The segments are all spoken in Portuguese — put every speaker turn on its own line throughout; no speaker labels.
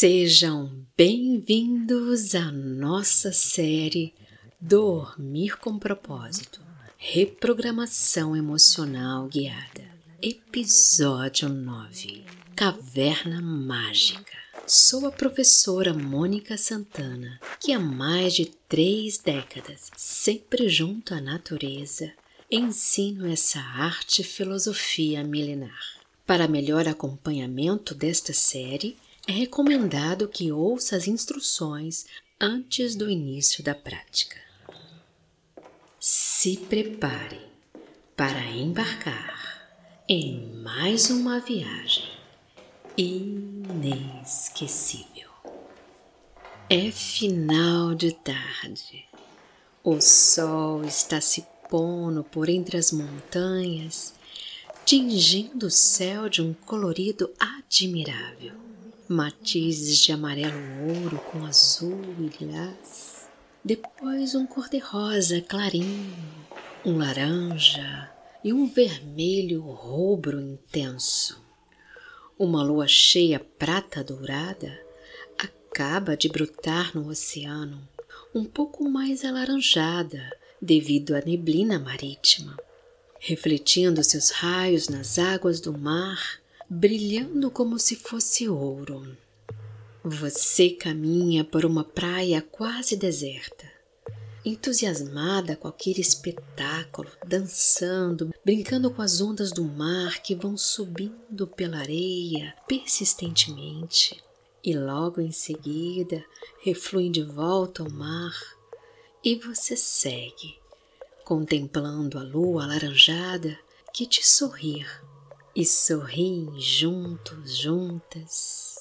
Sejam bem-vindos à nossa série Dormir com Propósito Reprogramação Emocional Guiada, Episódio 9 Caverna Mágica. Sou a professora Mônica Santana, que há mais de três décadas, sempre junto à natureza, ensino essa arte filosofia milenar. Para melhor acompanhamento desta série, é recomendado que ouça as instruções antes do início da prática. Se prepare para embarcar em mais uma viagem inesquecível. É final de tarde. O sol está se pondo por entre as montanhas, tingindo o céu de um colorido admirável matizes de amarelo-ouro com azul e lilás, depois um cor-de-rosa clarinho, um laranja e um vermelho rubro intenso. Uma lua cheia prata dourada acaba de brotar no oceano, um pouco mais alaranjada devido à neblina marítima, refletindo seus raios nas águas do mar brilhando como se fosse ouro. Você caminha por uma praia quase deserta, entusiasmada com aquele espetáculo, dançando, brincando com as ondas do mar que vão subindo pela areia persistentemente e logo em seguida refluem de volta ao mar, e você segue, contemplando a lua alaranjada que te sorri e sorriem juntos, juntas.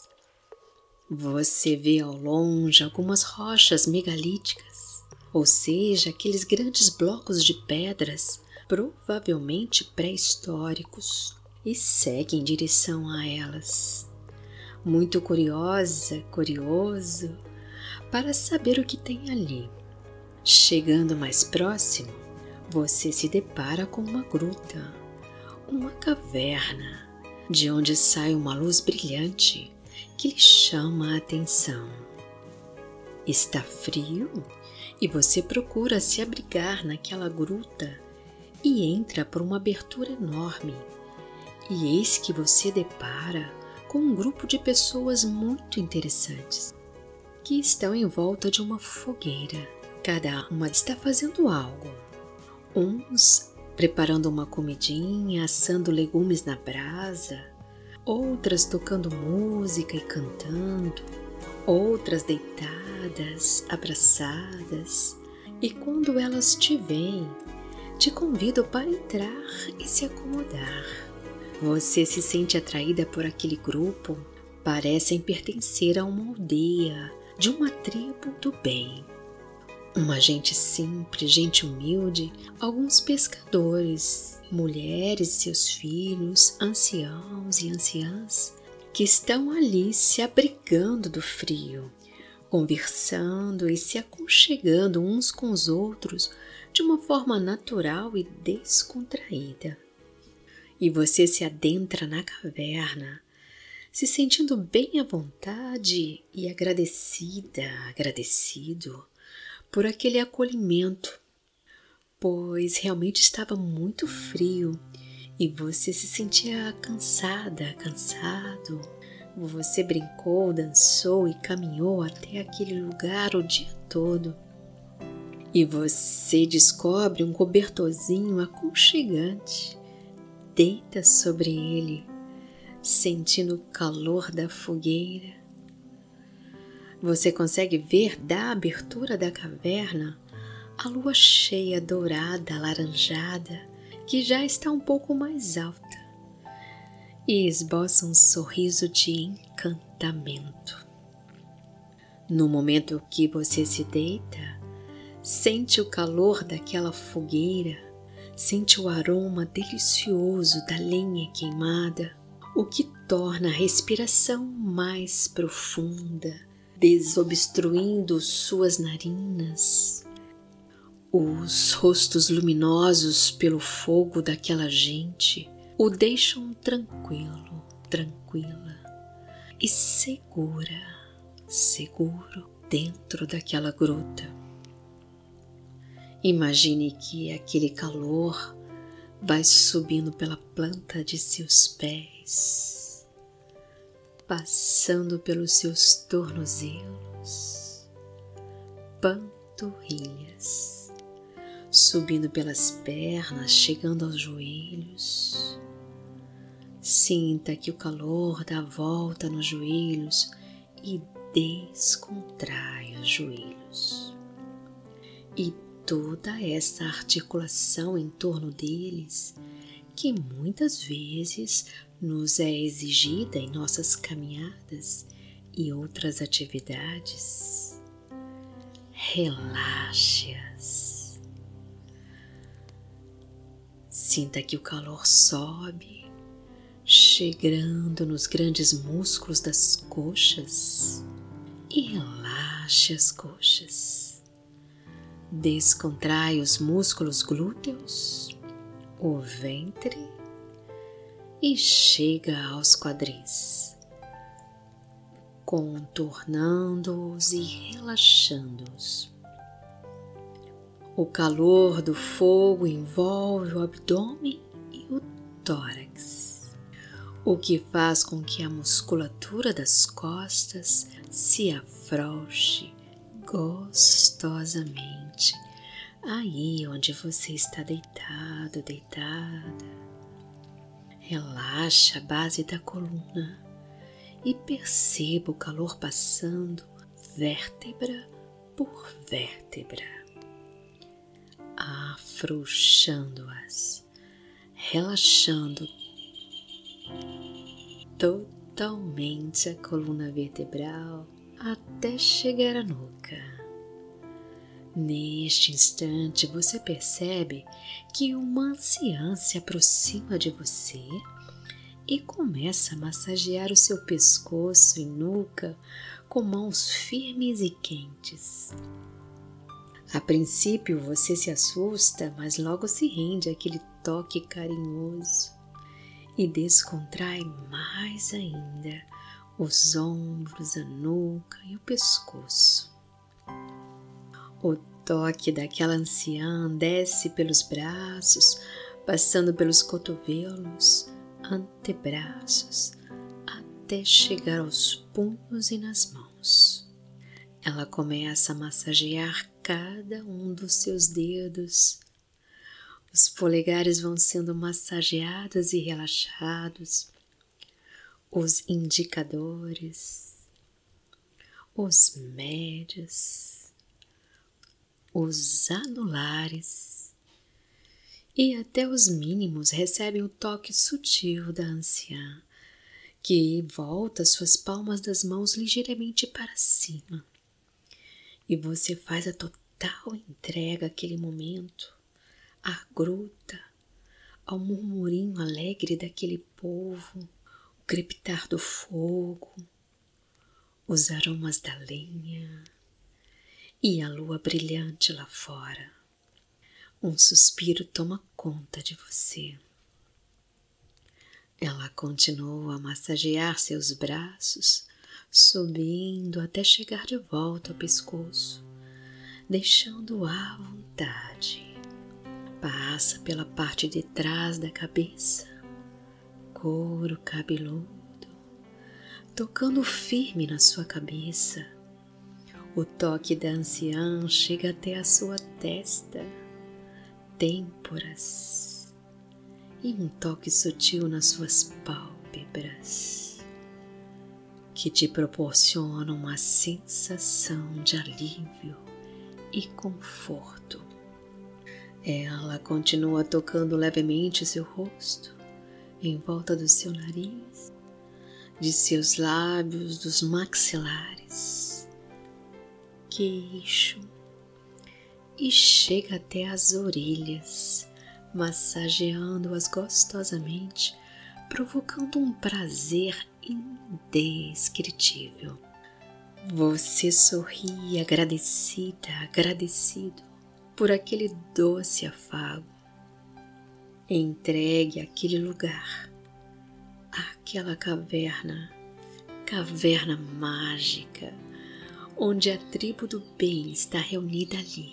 Você vê ao longe algumas rochas megalíticas, ou seja, aqueles grandes blocos de pedras, provavelmente pré-históricos, e segue em direção a elas. Muito curiosa, curioso, para saber o que tem ali. Chegando mais próximo, você se depara com uma gruta uma caverna de onde sai uma luz brilhante que lhe chama a atenção. Está frio e você procura se abrigar naquela gruta e entra por uma abertura enorme. E eis que você depara com um grupo de pessoas muito interessantes que estão em volta de uma fogueira. Cada uma está fazendo algo. Uns preparando uma comidinha, assando legumes na brasa, outras tocando música e cantando, outras deitadas, abraçadas. E quando elas te veem, te convidam para entrar e se acomodar. Você se sente atraída por aquele grupo, parecem pertencer a uma aldeia, de uma tribo do bem. Uma gente simples, gente humilde, alguns pescadores, mulheres e seus filhos, anciãos e anciãs, que estão ali se abrigando do frio, conversando e se aconchegando uns com os outros de uma forma natural e descontraída. E você se adentra na caverna, se sentindo bem à vontade e agradecida, agradecido por aquele acolhimento, pois realmente estava muito frio e você se sentia cansada, cansado. Você brincou, dançou e caminhou até aquele lugar o dia todo. E você descobre um cobertorzinho aconchegante. Deita sobre ele, sentindo o calor da fogueira você consegue ver da abertura da caverna a lua cheia dourada, alaranjada, que já está um pouco mais alta e esboça um sorriso de encantamento. No momento que você se deita, sente o calor daquela fogueira, sente o aroma delicioso da lenha queimada, o que torna a respiração mais profunda desobstruindo suas narinas. Os rostos luminosos pelo fogo daquela gente o deixam tranquilo, tranquila e segura, seguro dentro daquela gruta. Imagine que aquele calor vai subindo pela planta de seus pés, passando pelos seus tornozelos, panturrilhas, subindo pelas pernas, chegando aos joelhos. Sinta que o calor dá volta nos joelhos e descontrai os joelhos. E toda essa articulação em torno deles, que muitas vezes nos é exigida em nossas caminhadas e outras atividades. Relaxe-as. Sinta que o calor sobe, chegando nos grandes músculos das coxas e relaxe as coxas Descontrai os músculos glúteos, o ventre e chega aos quadris, contornando-os e relaxando-os. O calor do fogo envolve o abdômen e o tórax, o que faz com que a musculatura das costas se afrouxe gostosamente aí onde você está deitado, deitada. Relaxa a base da coluna e perceba o calor passando vértebra por vértebra, afrouxando-as, relaxando totalmente a coluna vertebral até chegar à nuca. Neste instante você percebe que uma anciã se aproxima de você e começa a massagear o seu pescoço e nuca com mãos firmes e quentes. A princípio você se assusta, mas logo se rende àquele toque carinhoso e descontrai mais ainda os ombros, a nuca e o pescoço. O toque daquela anciã desce pelos braços, passando pelos cotovelos, antebraços, até chegar aos punhos e nas mãos. Ela começa a massagear cada um dos seus dedos. Os polegares vão sendo massageados e relaxados os indicadores, os médios, os anulares e até os mínimos recebem o toque sutil da anciã, que volta suas palmas das mãos ligeiramente para cima. E você faz a total entrega àquele momento, à gruta, ao murmurinho alegre daquele povo crepitar do fogo, os aromas da lenha e a lua brilhante lá fora. Um suspiro toma conta de você. Ela continuou a massagear seus braços, subindo até chegar de volta ao pescoço, deixando-o à vontade. Passa pela parte de trás da cabeça, couro cabeludo, tocando firme na sua cabeça. O toque da anciã chega até a sua testa, têmporas e um toque sutil nas suas pálpebras, que te proporciona uma sensação de alívio e conforto. Ela continua tocando levemente seu rosto, em volta do seu nariz, de seus lábios, dos maxilares, queixo e chega até as orelhas, massageando-as gostosamente, provocando um prazer indescritível. Você sorri agradecida, agradecido por aquele doce afago. Entregue aquele lugar, aquela caverna, caverna mágica, onde a tribo do bem está reunida ali.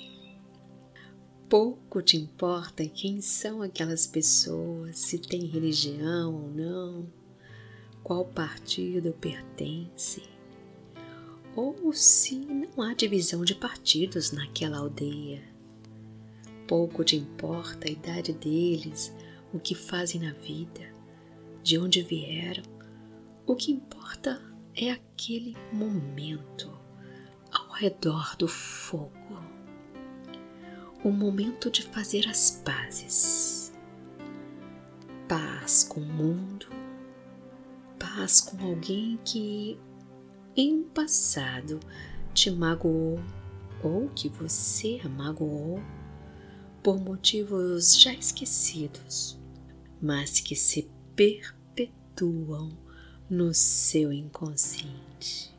Pouco te importa quem são aquelas pessoas, se tem religião ou não, qual partido pertence, ou se não há divisão de partidos naquela aldeia. Pouco te importa a idade deles, o que fazem na vida, de onde vieram. O que importa é aquele momento redor do fogo. O momento de fazer as pazes. Paz com o mundo, paz com alguém que em um passado te magoou ou que você magoou por motivos já esquecidos, mas que se perpetuam no seu inconsciente,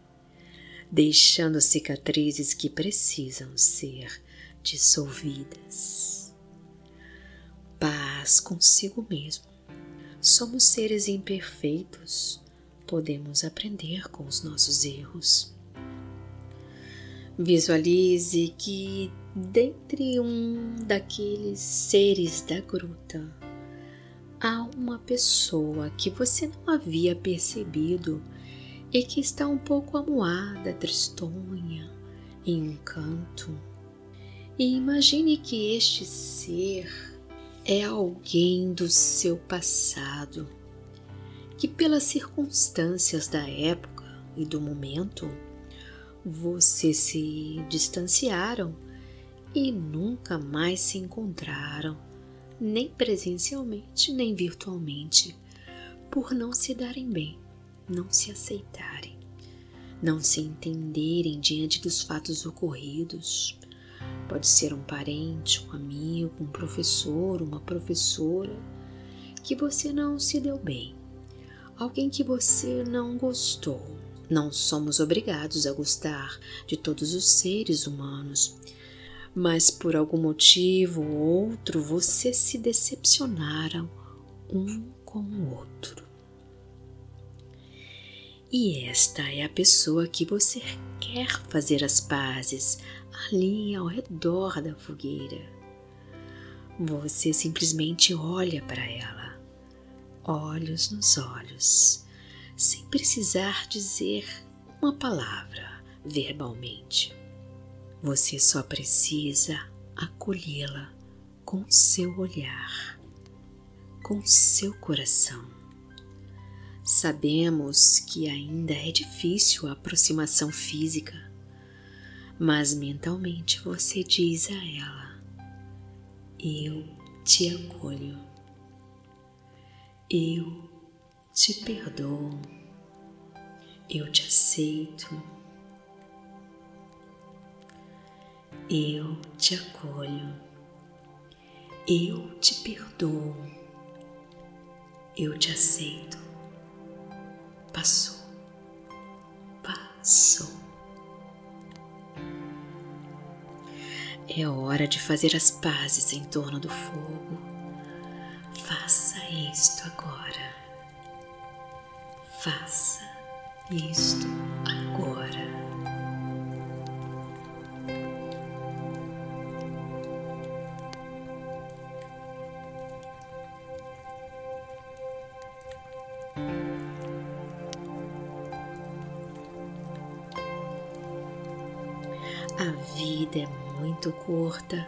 deixando cicatrizes que precisam ser dissolvidas. Paz consigo mesmo. Somos seres imperfeitos, podemos aprender com os nossos erros. Visualize que, dentre um daqueles seres da gruta, há uma pessoa que você não havia percebido e que está um pouco amuada, tristonha, em um canto. E imagine que este ser é alguém do seu passado, que pelas circunstâncias da época e do momento, você se distanciaram e nunca mais se encontraram nem presencialmente nem virtualmente, por não se darem bem, não se aceitarem, não se entenderem diante dos fatos ocorridos. Pode ser um parente, um amigo, um professor, uma professora que você não se deu bem, alguém que você não gostou. Não somos obrigados a gostar de todos os seres humanos mas por algum motivo ou outro vocês se decepcionaram um com o outro. E esta é a pessoa que você quer fazer as pazes ali ao redor da fogueira. Você simplesmente olha para ela, olhos nos olhos, sem precisar dizer uma palavra verbalmente. Você só precisa acolhê-la com seu olhar, com seu coração. Sabemos que ainda é difícil a aproximação física, mas mentalmente você diz a ela: Eu te acolho, eu te perdoo, eu te aceito. Eu te acolho, eu te perdoo, eu te aceito. Passou, passou. É hora de fazer as pazes em torno do fogo. Faça isto agora. Faça isto muito curta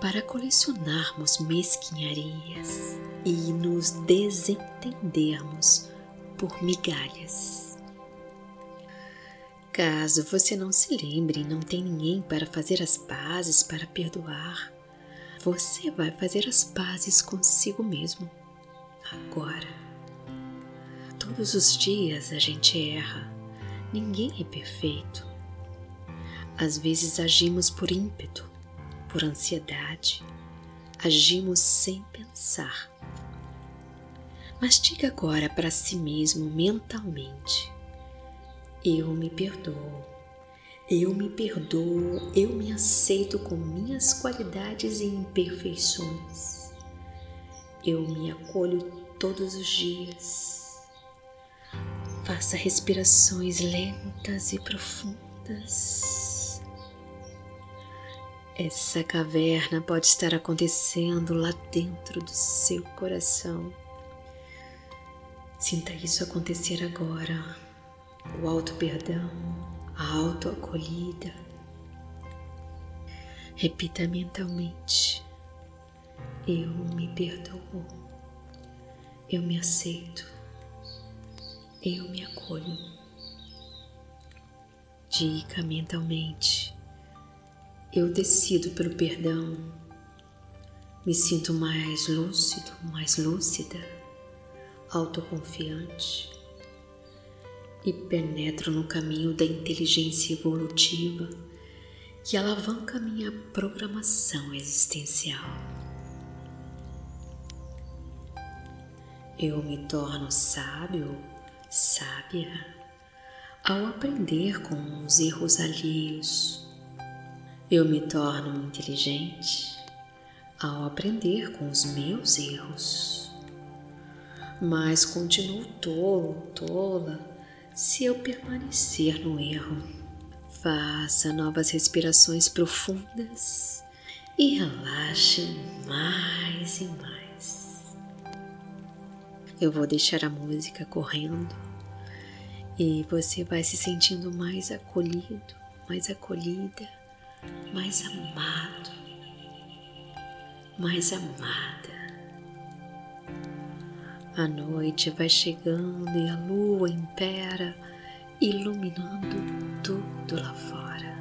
para colecionarmos mesquinharias e nos desentendermos por migalhas. Caso você não se lembre e não tem ninguém para fazer as pazes, para perdoar, você vai fazer as pazes consigo mesmo, agora. Todos os dias a gente erra, ninguém é perfeito às vezes agimos por ímpeto, por ansiedade, agimos sem pensar. Mas diga agora para si mesmo mentalmente: Eu me perdoo, eu me perdoo, eu me aceito com minhas qualidades e imperfeições. Eu me acolho todos os dias. Faça respirações lentas e profundas. Essa caverna pode estar acontecendo lá dentro do seu coração. Sinta isso acontecer agora. O auto-perdão, a auto-acolhida. Repita mentalmente: Eu me perdoo, eu me aceito, eu me acolho. Diga mentalmente: eu decido pelo perdão. Me sinto mais lúcido, mais lúcida, autoconfiante e penetro no caminho da inteligência evolutiva que alavanca minha programação existencial. Eu me torno sábio, sábia, ao aprender com os erros alheios eu me torno inteligente ao aprender com os meus erros, mas continuo tolo, tola, se eu permanecer no erro. Faça novas respirações profundas e relaxe mais e mais. Eu vou deixar a música correndo e você vai se sentindo mais acolhido, mais acolhida mais amado, mais amada. A noite vai chegando e a lua impera, iluminando tudo lá fora.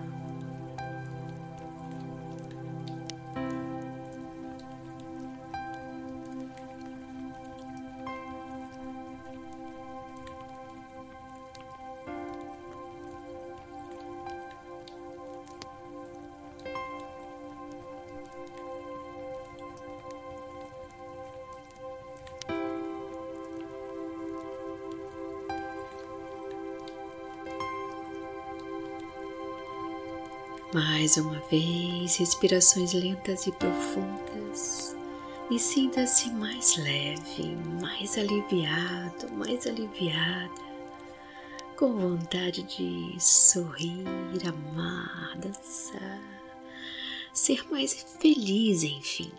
Mais uma vez, respirações lentas e profundas. E sinta-se mais leve, mais aliviado, mais aliviada, com vontade de sorrir, amar, dançar, ser mais feliz, enfim.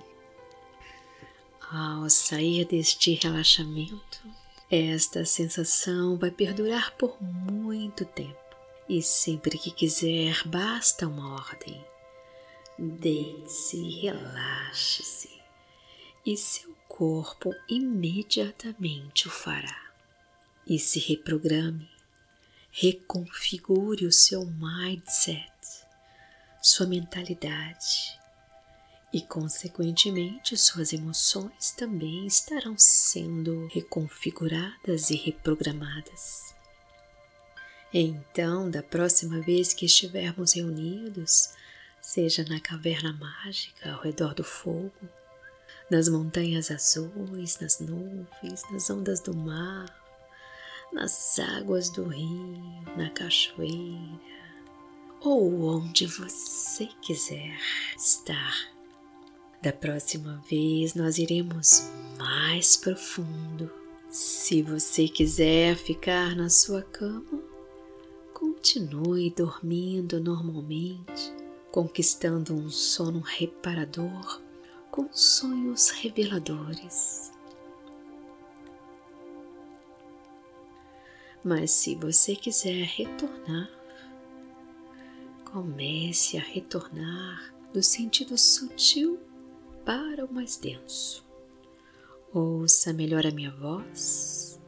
Ao sair deste relaxamento, esta sensação vai perdurar por muito tempo e sempre que quiser, basta uma ordem. Deite-se, relaxe-se e seu corpo imediatamente o fará. E se reprograme, reconfigure o seu mindset, sua mentalidade e, consequentemente, suas emoções também estarão sendo reconfiguradas e reprogramadas. Então, da próxima vez que estivermos reunidos, seja na caverna mágica ao redor do fogo, nas montanhas azuis, nas nuvens, nas ondas do mar, nas águas do rio, na cachoeira, ou onde você quiser estar. Da próxima vez nós iremos mais profundo. Se você quiser ficar na sua cama, Continue dormindo normalmente, conquistando um sono reparador com sonhos reveladores. Mas se você quiser retornar, comece a retornar do sentido sutil para o mais denso. Ouça melhor a minha voz,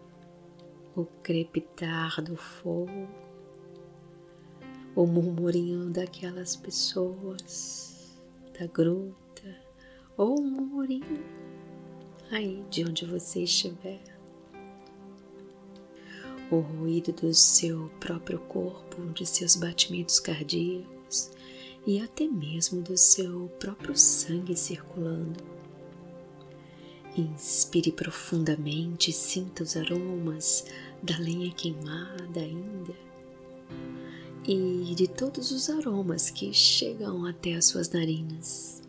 o crepitar do fogo o murmurinho daquelas pessoas da gruta ou o murmurinho aí de onde você estiver. O ruído do seu próprio corpo, de seus batimentos cardíacos e até mesmo do seu próprio sangue circulando. Inspire profundamente e sinta os aromas da lenha queimada ainda e de todos os aromas que chegam até as suas narinas.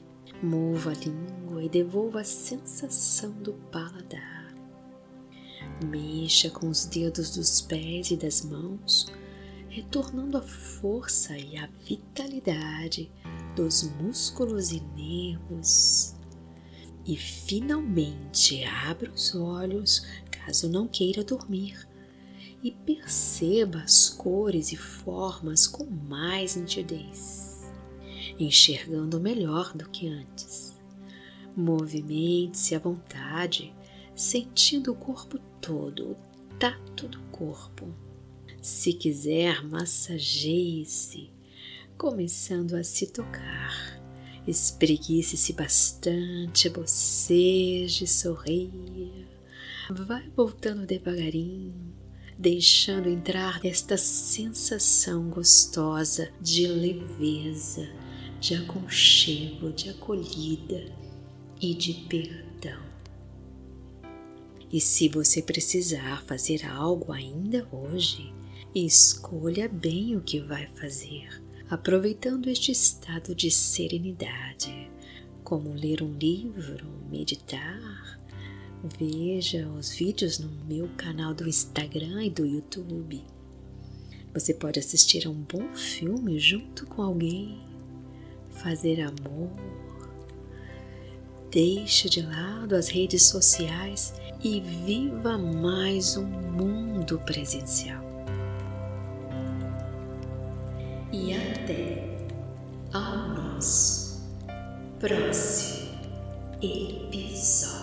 Mova a língua e devolva a sensação do paladar. Mexa com os dedos dos pés e das mãos, retornando a força e a vitalidade dos músculos e nervos. E finalmente abra os olhos caso não queira dormir e perceba as cores e formas com mais nitidez, enxergando melhor do que antes. Movimente-se à vontade, sentindo o corpo todo, o tato do corpo. Se quiser, massageie-se, começando a se tocar. Espreguice-se bastante, boceje, sorria. Vai voltando devagarinho, deixando entrar esta sensação gostosa de leveza, de aconchego, de acolhida e de perdão. E se você precisar fazer algo ainda hoje, escolha bem o que vai fazer, aproveitando este estado de serenidade, como ler um livro, meditar, Veja os vídeos no meu canal do Instagram e do YouTube. Você pode assistir a um bom filme junto com alguém, fazer amor. Deixe de lado as redes sociais e viva mais um mundo presencial. E até ao nosso próximo episódio.